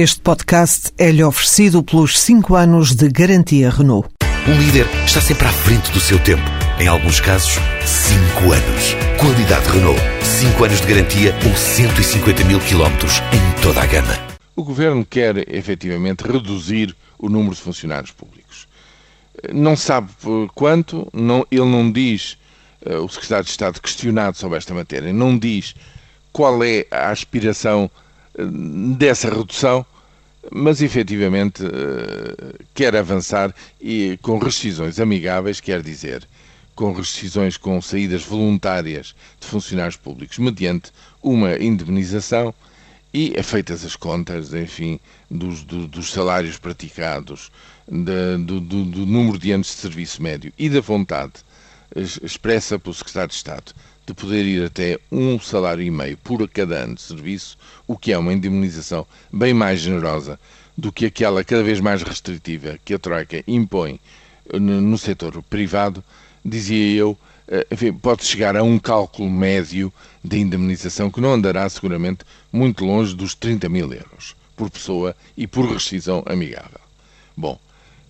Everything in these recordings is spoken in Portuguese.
Este podcast é-lhe oferecido pelos 5 anos de garantia Renault. Um líder está sempre à frente do seu tempo. Em alguns casos, 5 anos. Qualidade Renault. 5 anos de garantia ou 150 mil quilómetros em toda a gama. O Governo quer efetivamente reduzir o número de funcionários públicos. Não sabe quanto, não, ele não diz, eh, o Secretário de Estado questionado sobre esta matéria, não diz qual é a aspiração dessa redução, mas efetivamente eh, quer avançar e com rescisões amigáveis, quer dizer, com rescisões com saídas voluntárias de funcionários públicos, mediante uma indemnização e é feitas as contas, enfim, dos, do, dos salários praticados, do, do, do, número de anos de serviço médio e da vontade expressa pelo Secretário de Estado de poder ir até um salário e meio por cada ano de serviço, o que é uma indemnização bem mais generosa do que aquela cada vez mais restritiva que a Troika impõe no setor privado, dizia eu, eh, enfim, pode chegar a um cálculo médio de indemnização que não andará seguramente muito longe dos 30 mil euros por pessoa e por rescisão amigável. Bom,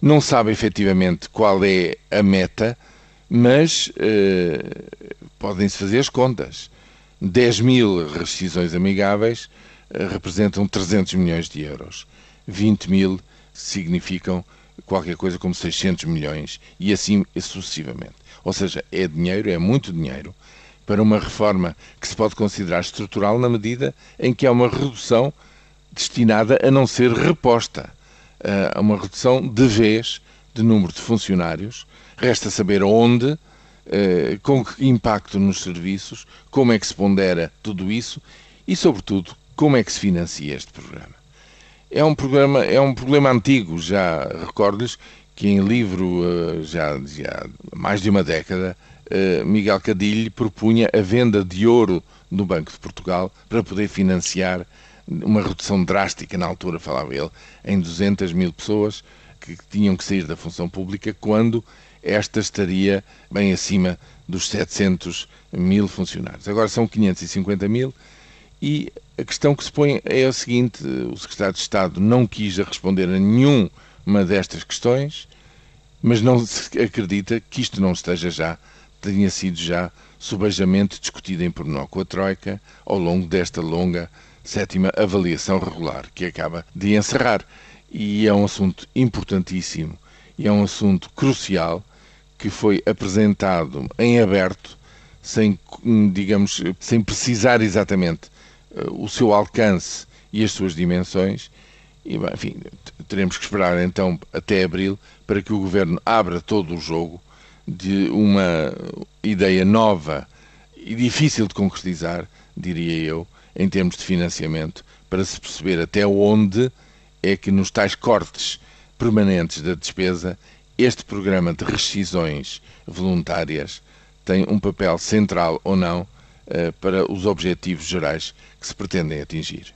não sabe efetivamente qual é a meta, mas eh, podem-se fazer as contas. 10 mil rescisões amigáveis eh, representam 300 milhões de euros. 20 mil significam qualquer coisa como 600 milhões e assim sucessivamente. Ou seja, é dinheiro, é muito dinheiro para uma reforma que se pode considerar estrutural na medida em que é uma redução destinada a não ser reposta, eh, a uma redução de vez de número de funcionários. Resta saber onde, eh, com que impacto nos serviços, como é que se pondera tudo isso e, sobretudo, como é que se financia este programa. É um programa, é um problema antigo, já recordo-lhes que em livro eh, já, já há mais de uma década eh, Miguel Cadilho propunha a venda de ouro no Banco de Portugal para poder financiar uma redução drástica, na altura falava ele, em 200 mil pessoas que tinham que sair da função pública quando esta estaria bem acima dos 700 mil funcionários. Agora são 550 mil e a questão que se põe é a seguinte: o secretário de Estado não quis responder a nenhuma destas questões, mas não se acredita que isto não esteja já, tenha sido já subajamente discutido em pormenor com a Troika ao longo desta longa sétima avaliação regular que acaba de encerrar. E é um assunto importantíssimo e é um assunto crucial que foi apresentado em aberto, sem, digamos, sem precisar exatamente uh, o seu alcance e as suas dimensões. E, enfim, teremos que esperar então até abril para que o Governo abra todo o jogo de uma ideia nova e difícil de concretizar, diria eu, em termos de financiamento, para se perceber até onde é que nos tais cortes permanentes da despesa este programa de rescisões voluntárias tem um papel central ou não eh, para os objetivos gerais que se pretendem atingir.